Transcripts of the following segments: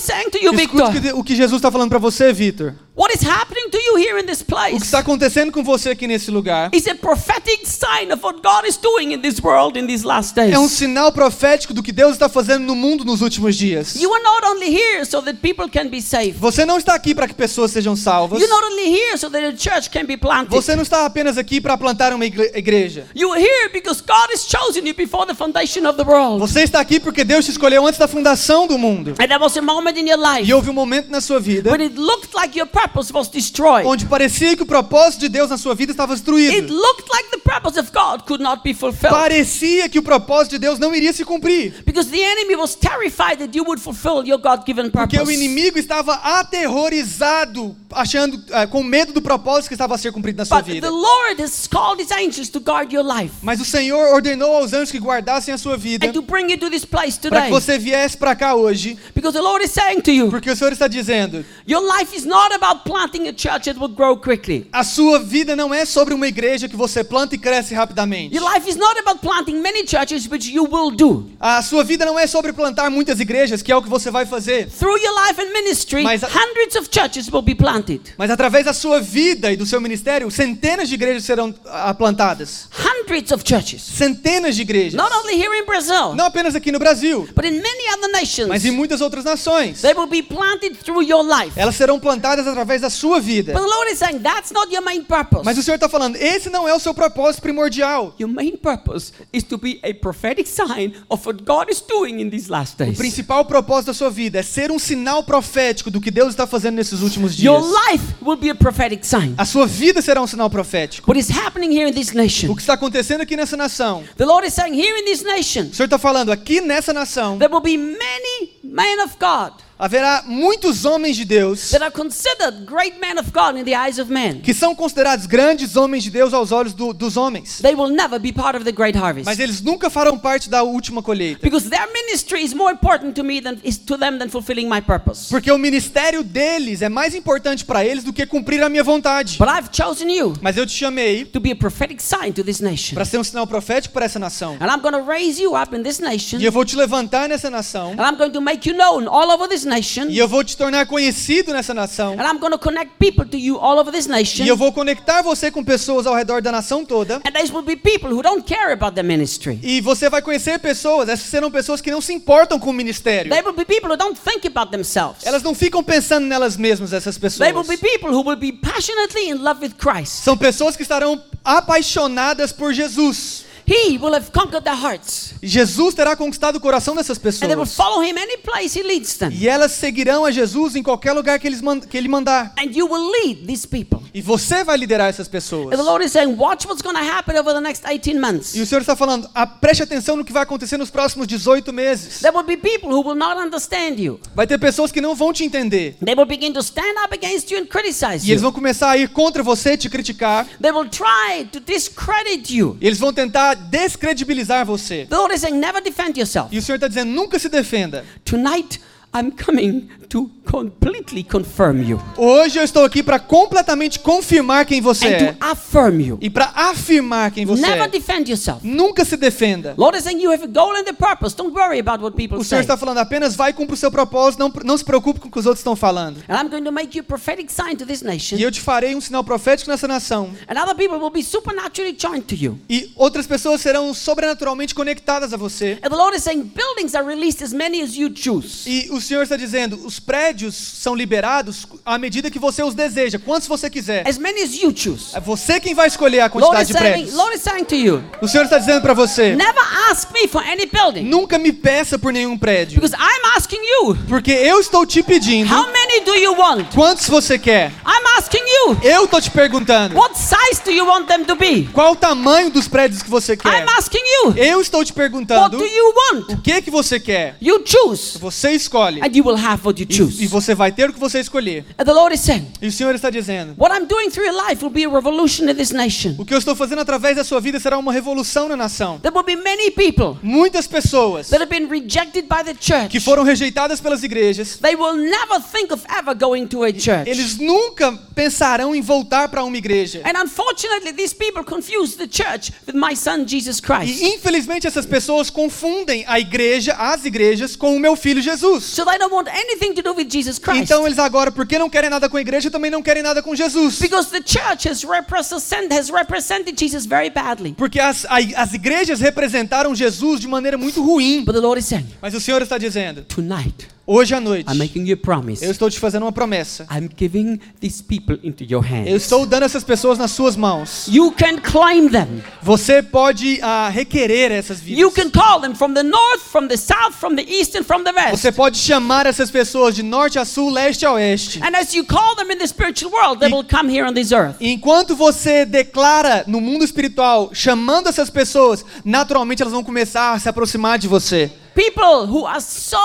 saying to you, Victor. o que Jesus está falando para você, Vitor. What is happening to you here in this O que place está acontecendo com você aqui nesse lugar is a prophetic sign of what God is doing in this world in these last days. é um sinal profético do que Deus está fazendo no mundo nos últimos dias. You are not only here so that people can be saved. Você não está aqui para que pessoas sejam salvas. You're not only here so that a church can be planted. Você não está apenas aqui para plantar uma igre- igreja. You are here because God has chosen you before the foundation of the world. Você está aqui porque Deus te escolheu antes da fundação do mundo. And there was a moment in your life E houve um momento na sua vida when it looked like your purpose was destroyed. onde parecia que o propósito de Deus na sua vida estava It destruído. looked like the purpose of God could not be fulfilled. Parecia que o propósito de Deus não iria se cumprir. Because the enemy was terrified that you would fulfill your God given Porque purpose. o inimigo estava aterrorizado, achando, ah, com medo do propósito que estava a ser cumprido na sua But vida. the Lord has called his angels to guard your life Mas o Senhor ordenou aos anjos que guardassem a sua vida and to bring you to this place para today. que você viesse para cá hoje, Because the Lord is saying to you, porque o Senhor está dizendo: your life is not about planting a church that will grow quickly. a sua vida não é sobre uma igreja que você planta e cresce rapidamente. Your life is not about planting many churches, which you will do. A sua vida não é sobre plantar muitas igrejas, que é o que você vai fazer. Through your life and ministry, Mas a- hundreds of churches will be planted. Mas através da sua vida e do seu ministério, centenas de igrejas serão ah, plantadas. Hundreds of churches. Centenas de igrejas. Not only here in Brazil, Não apenas aqui no Brasil, but in many other nations. mas em muitas outras nações. They will be planted through your life. Elas serão plantadas através da sua vida. But the Lord is saying that's not your main purpose. Mas o Senhor está falando, esse não é o seu propósito primordial. Your main purpose is to be a prophetic sign of what God is doing in these last O days. principal propósito da sua vida é ser um sinal profético do que Deus está fazendo nesses últimos dias. Your life will be a prophetic sign. A sua vida será um sinal profético. What is happening here in this O nation? que está acontecendo aqui nessa nação? The Lord is saying here in this nation, O Senhor está falando, aqui nessa nação, there will be many men of God haverá muitos homens de Deus that are considered great men of God in the eyes of men. que são considerados grandes homens de Deus aos olhos do- dos homens. They will never be part of the great harvest. Mas eles nunca farão parte da última colheita. Because their ministry is more important to me than is to them than fulfilling my purpose. Porque o ministério deles é mais importante para eles do que cumprir a minha vontade. But I've chosen you Mas eu te chamei to be a prophetic sign to this nation. para ser um sinal profético para essa nação. And I'm going to raise you up in this nation. E eu vou te levantar nessa nação. And I'm going to make you known all over this nation. E eu vou te tornar conhecido nessa nação. And I'm going to connect people to you all over this nation. E eu vou conectar você com pessoas ao redor da nação toda. And these will be people who don't care about the ministry. E você vai conhecer pessoas, essas serão pessoas que não se importam com o ministério. They will be people who don't think about themselves. Elas não ficam pensando nelas mesmas, essas pessoas. They will be people who will be passionately in love with Christ. São pessoas que estarão apaixonadas por Jesus. He will have conquered their hearts. E Jesus terá conquistado o coração dessas And they will pessoas. follow him any place he leads them. E elas seguirão a Jesus em qualquer lugar que, eles que ele mandar. And you will lead these people. E você vai liderar essas pessoas. And the Lord is saying, watch what's going to happen over the next 18 months. E o Senhor está falando, ah, preste atenção no que vai acontecer nos próximos 18 meses. There will be people who will not understand you. Vai ter pessoas que não vão te entender. They will begin to stand up against you and criticize E eles you. vão começar a ir contra você, te criticar. They will try to discredit you. E eles vão tentar descredibilizar você. The Lord is saying, never defend yourself. E o Senhor está dizendo, nunca se defenda. Tonight, I'm coming to completely confirm you Hoje eu estou aqui para completamente confirmar quem você é. and to affirm you. E para afirmar quem você Never é. defend yourself. Nunca se defenda. Lord is saying you have a goal and a purpose. Don't worry about what people O Senhor say. está falando apenas vai cumprir o seu propósito, não, não se preocupe com o que os outros estão falando. And I'm going to make you a prophetic sign to this nation. E eu te farei um sinal profético nessa nação. And other people will be supernaturally joined to you. E outras pessoas serão sobrenaturalmente conectadas a você. And the Lord is saying buildings are released as many as you choose. E o Senhor está dizendo, os prédios são liberados à medida que você os deseja, quantos você quiser. As many as you choose. É você quem vai escolher a quantidade de prédios. Lord is saying to you, O Senhor está dizendo para você, never ask me for any building. nunca me peça por nenhum prédio, Because I'm asking you, porque eu estou te pedindo how many do you want? quantos você quer. I'm asking you, Eu estou te perguntando, what size do you want them to be? qual o tamanho dos prédios que você quer. I'm asking you, Eu estou te what perguntando, do you want? o que que você quer. You choose, Você escolhe. and you will have what you E, e choose. você vai ter o que você escolher. And the Lord is saying, E o Senhor está dizendo, what I'm doing through your life will be a revolution in this nation. o que eu estou fazendo através da sua vida será uma revolução na nação. There will be many people Muitas pessoas that have been rejected by the church. que foram rejeitadas pelas igrejas, They will never think of ever going to a church. eles nunca pensarão em voltar para uma igreja. E infelizmente essas pessoas confundem a igreja, as igrejas, com o meu filho Jesus. So Jesus. Então eles agora, porque não querem nada com a igreja, também não querem nada com Jesus. Because the church has, represent, has represented Jesus very badly. Porque as, as igrejas representaram Jesus de maneira muito ruim. But the Lord is saying, Mas o Senhor está dizendo, tonight, hoje à noite, I'm making you a promise. eu estou te fazendo uma promessa. I'm giving these people into your Eu hands. estou dando essas pessoas nas suas mãos. You can claim them. Você pode ah, requerer essas vidas. You can call them from the north, from the south, from the east, and from the west. Você pode chamar essas pessoas de norte a sul, leste a oeste. And as you call them in the spiritual world, they E- will come here on this earth. Enquanto você declara no mundo espiritual, chamando essas pessoas, naturalmente elas vão começar a se aproximar de você. People who are so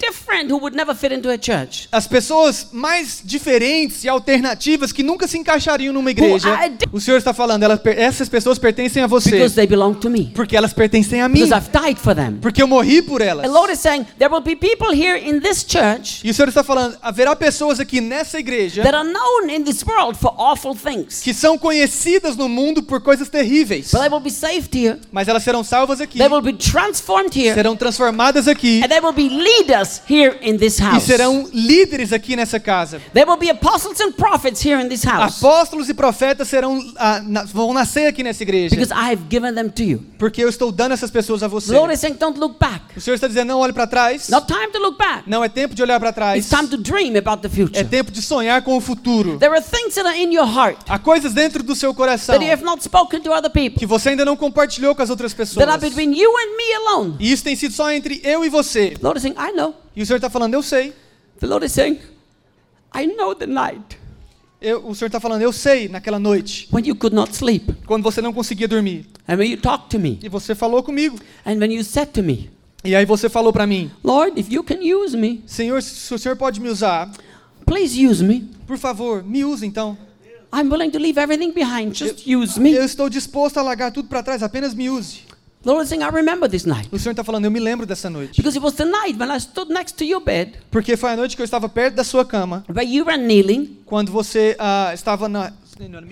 different who would never fit into a church. As pessoas mais diferentes e alternativas que nunca se encaixariam numa igreja. O Senhor está falando, elas, essas pessoas pertencem a você. Because they belong to me. Porque elas pertencem a mim. Because I've died for them. Porque eu morri por elas. The Lord is saying there will be people here in this church E o Senhor está falando, haverá pessoas aqui nessa igreja that are known in this world for awful things. que são conhecidas no mundo por coisas terríveis. But they will be saved here. Mas elas serão salvas aqui. They will be transformed here. Serão transformadas aqui. And they will be leaders here in this E house. serão líderes aqui nessa casa. There will be apostles and prophets here in this house. Apóstolos e profetas serão ah, na- vão nascer aqui nessa igreja. Because I have given them to you. Porque eu estou dando essas pessoas a você. Lord is saying, don't look back. O Senhor está dizendo, não olhe para trás. Not time to look back. Não é tempo de olhar para trás. It's time to dream about the É future. tempo de sonhar com o futuro. There are things that are in your heart Há coisas dentro do seu coração that you have not spoken to other people, que você ainda não compartilhou com as outras pessoas. that are between you and me alone. E isso tem sido só entre eu e você. Lord is saying, I know. E o Senhor está falando, eu sei. The Lord is saying, I know the night Eu- o Senhor está falando, eu sei, naquela noite, when you could not sleep, quando você não conseguia dormir. and when you talked to me, E você falou comigo. and when you said to me, E aí você falou para mim, Lord, if you can use me, Senhor, se o Senhor pode me usar, please use me. por favor, me use então. I'm willing to leave everything behind. Just use me. Eu estou disposto a largar tudo para trás, apenas me use. Lord is saying, I remember this night. O Senhor está falando, eu me lembro dessa noite. Because it was the night when I stood next to your bed, Porque foi a noite que eu estava perto da sua cama, where you were kneeling, quando você ah, estava na.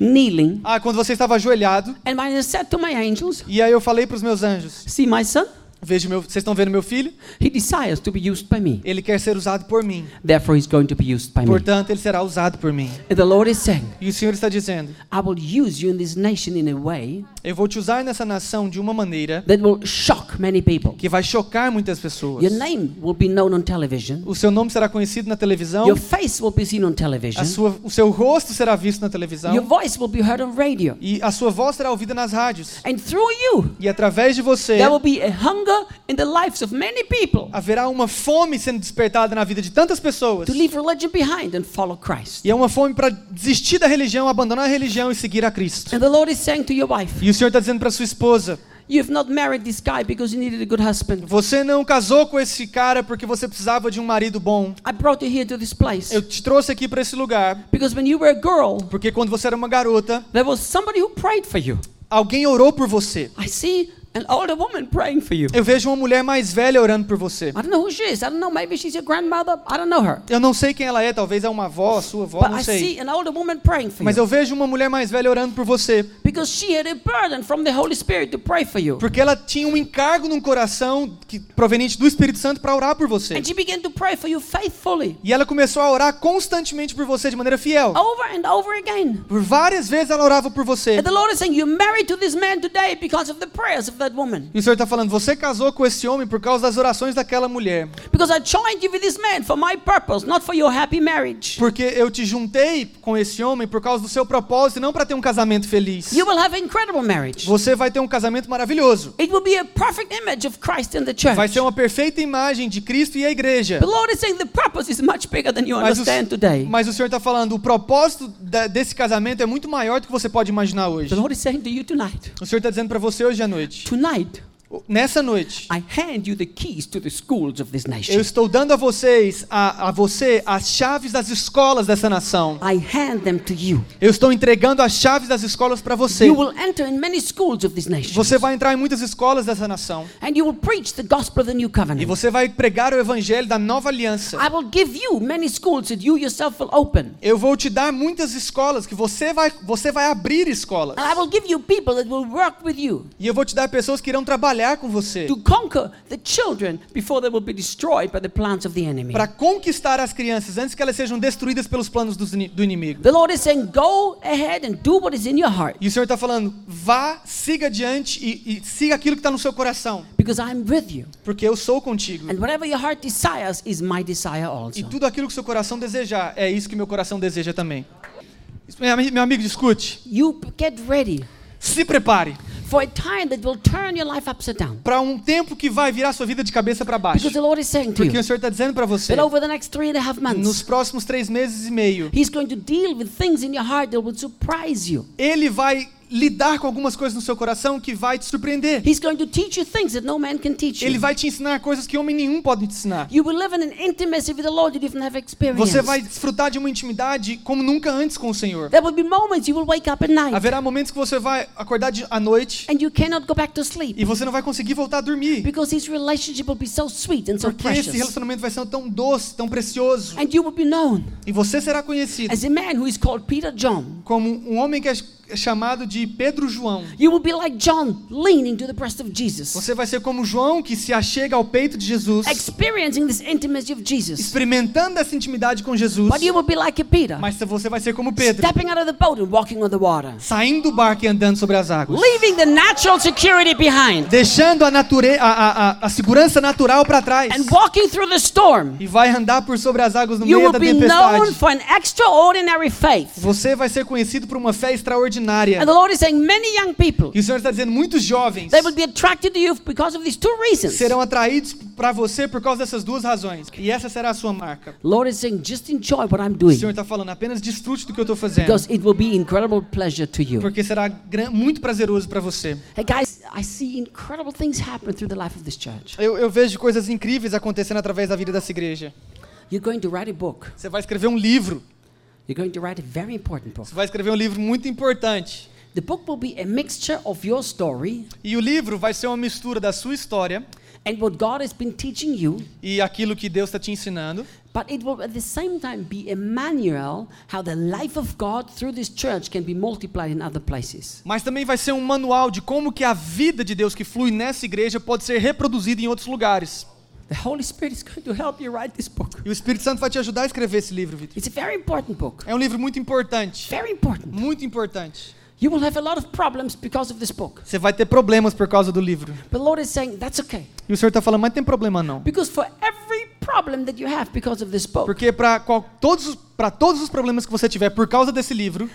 kneeling, Ah, quando você estava ajoelhado. and I said to my angels, E aí eu falei para os meus anjos: See my son? Vejo meu, vocês estão vendo meu filho? He desires to be used by me. Ele quer ser usado por mim. Therefore, he's going to be used by me. Portanto, ele será usado por mim. And the Lord is saying, E o Senhor está dizendo: I will use you in this nation in a way Eu vou te usar nessa nação de uma maneira that will shock many people. que vai chocar muitas pessoas. Your name will be known on television. O seu nome será conhecido na televisão. Your face will be seen on A television. sua, o seu rosto será visto na televisão. Your voice will be heard on radio. E a sua voz será ouvida nas rádios. And through you, E através de você, there will be a hunger in the lives of many people haverá uma fome sendo despertada na vida de tantas pessoas. to leave religion behind and follow Christ. E é uma fome para desistir da religião, abandonar a religião e seguir a Cristo. And the Lord is saying to your wife, E o Senhor está dizendo para sua esposa: You have not married this guy because you needed a good husband. Você não casou com esse cara porque você precisava de um marido bom. I brought you here to this place Eu te trouxe aqui para esse lugar because when you were a girl, porque quando você era uma garota, there was somebody who prayed for you. alguém orou por você. I see an older woman praying for you. Eu vejo uma mulher mais velha orando por você. I don't know who she is. I don't know. Maybe she's your grandmother. I don't know her. Eu não sei quem ela é, talvez é uma avó, sua avó, But não I sei. see an older woman praying for Mas you eu vejo uma mulher mais velha orando por você, because she had a burden from the Holy Spirit to pray for you. porque ela tinha um encargo no coração que, proveniente do Espírito Santo para orar por você. And she began to pray for you faithfully E ela começou a orar constantemente por você de maneira fiel. over and over again. Por várias vezes ela orava por você. And the Lord is saying, You're married to this man today because of the prayers of that woman. E o Senhor está falando, você casou com esse homem por causa das orações daquela mulher. Because I joined you with this man for my purpose, not for your happy marriage. Porque eu te juntei com esse homem por causa do seu propósito e não para ter um casamento feliz. You will have an incredible marriage. Você vai ter um casamento maravilhoso. It will be a perfect image of Christ in the church. Vai ser uma perfeita imagem de Cristo e a igreja. The Lord is saying the purpose is much bigger than you Mas o, understand today. mas o Senhor está falando, o propósito da- desse casamento é muito maior do que você pode imaginar hoje. The Lord is saying to you tonight, O Senhor está dizendo para você hoje à noite. tonight, Nessa noite, I hand you the keys to the schools of this eu nation. estou dando a vocês, a, a você, as chaves das escolas dessa nação. I hand them to you. Eu estou entregando as chaves das escolas para você. You will enter in many schools of this nation. Você vai entrar em muitas escolas dessa nação. And you will preach the gospel of the new E covenant. você vai pregar o evangelho da nova aliança. I will give you many schools that you yourself will open. Eu vou te dar muitas escolas que você vai, você vai abrir escolas. And I will give you people that will work with you E eu vou te dar pessoas que irão trabalhar com você to conquer the children before they will be destroyed by the plans of the enemy. para conquistar as crianças antes que elas sejam destruídas pelos planos ini- do inimigo. The Lord is saying, Go ahead and do what is in your heart E o Senhor está falando, vá, siga adiante e, e siga aquilo que está no seu coração, because I'm with you. porque eu sou contigo. And whatever your heart desires is my desire E also. tudo aquilo que seu coração desejar, é isso que meu coração deseja também. Meu ami- meu amigo, escute, You get ready se prepare for a time that will turn your life upside down. para um tempo que vai virar sua vida de cabeça para baixo. Porque o Senhor está dizendo para você, that over the next three and a half nos próximos três meses e meio, He's going to deal with things in your heart that will surprise you. Ele vai lidar com algumas coisas no seu coração que vai te surpreender. He's going to teach you things that no man can teach Ele you. vai te ensinar coisas que homem nenhum pode te ensinar. You will live in an intimacy with the Lord you didn't have experience. Você vai desfrutar de uma intimidade como nunca antes com o Senhor. There will be moments you will wake up at night Haverá momentos que você vai acordar de, à noite and you cannot go back to sleep e você não vai conseguir voltar a dormir. because His relationship will be so sweet and so Porque esse precious. relacionamento vai ser tão doce, tão precioso. And you will be known E você será conhecido as a man who is called Peter John. como um homem que é chamado de Pedro João. You will be like John, leaning to the breast of Jesus, Você vai ser como João que se achega ao peito de Jesus, experiencing this intimacy of Jesus. experimentando essa intimidade com Jesus. But you will be like Peter, Mas você vai ser como Pedro, stepping out of the boat and walking on the water, saindo do barco e andando sobre as águas. leaving the natural security behind deixando a, nature... a, a, a, a segurança natural para trás and walking through the storm. e vai andar por sobre as águas no You meio will da be known tempestade. for an extraordinary faith. Você vai ser conhecido por uma fé extraordinária. And the Lord is saying, many young people, E o Senhor está dizendo, muitos jovens they will be attracted to you because of these two reasons. serão atraídos para você por causa dessas duas razões. E essa será a sua marca. The Lord is saying, just enjoy what I'm O doing Senhor está falando, apenas desfrute do que eu estou fazendo. because it will be incredible pleasure to you. Porque será muito prazeroso para você. Hey guys, I see incredible things happen through the life of this church. Eu, eu vejo coisas incríveis acontecendo através da vida dessa igreja. You're going to write a book. Você vai escrever um livro. You're going to write a very important book. Você vai escrever um livro muito importante. The book will be a mixture of your story E o livro vai ser uma mistura da sua história and what God has been teaching you, e aquilo que Deus está te ensinando. but it will at the same time be a manual how the life of God through this church can be multiplied in other places. Mas também vai ser um manual de como que a vida de Deus que flui nessa igreja pode ser reproduzida em outros lugares. The Holy Spirit is going to help you write this book. E o Espírito Santo vai te ajudar a escrever esse livro, Vitor. It's a very important book. É um livro muito importante. Very important. Muito importante. You will have a lot of problems because of this book. Você vai ter problemas por causa do livro. But the Lord is saying that's okay. E o Senhor está falando, mas tem problema não. Because for every problem that you have because of this book, Porque para todos, os- pra todos os problemas que você tiver por causa desse livro,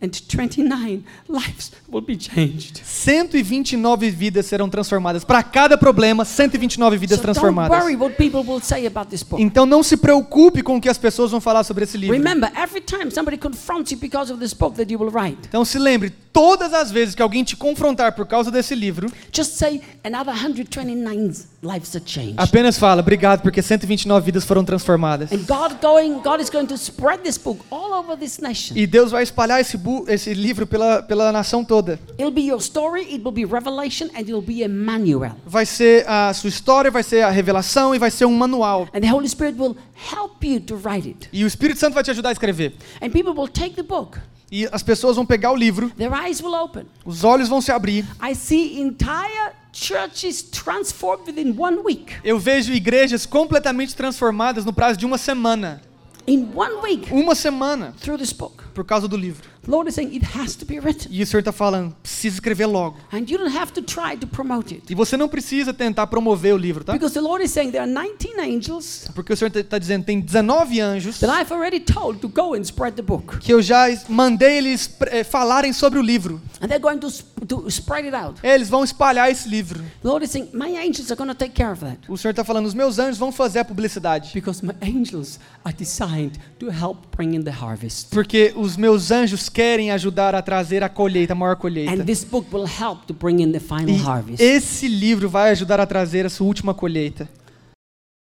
129 lives will be changed. 129 vidas serão transformadas. Para cada problema, 129 vidas So don't transformadas. worry what people will say about this book. Então não se preocupe com o que as pessoas vão falar sobre esse livro. Remember, every time somebody confronts you because of this book that you will write, Então se lembre, todas as vezes que alguém te confrontar por causa desse livro, just say another 129 lives are changed. apenas fala, obrigado, porque 129 vidas foram transformadas. And God going, God is going to E Deus vai espalhar esse, esse livro pela, pela nação toda. It'll be your story, it will be revelation, and it will be a manual. Vai ser a sua história, vai ser a revelação e vai ser um manual. And the Holy Spirit will help you to write it. E o Espírito Santo vai te ajudar a escrever. And people will take the book, E as pessoas vão pegar o livro, their eyes will open. os olhos vão se abrir. I see entire churches transformed within one week. Eu vejo igrejas completamente transformadas no prazo de uma semana. In one week, Uma semana through this book. por causa do livro. Lord is saying it has to be written. E o Senhor está falando, precisa escrever logo. And you don't have to try to promote it. E você não precisa tentar promover o livro, tá? Because the Lord is saying there are 19 angels Porque o Senhor está dizendo, tem 19 anjos that I've already told to go and spread the book. que eu já mandei eles eh, falarem sobre o livro. And they're going to, to spread it out. Eles vão espalhar esse livro. The Lord is saying, My angels are going to take care of that. O Senhor está falando, os meus anjos vão fazer a publicidade. Because my angels are designed to help bring in the harvest. Porque os meus anjos querem ajudar a trazer a colheita, a maior colheita. E esse livro vai ajudar a trazer essa última colheita.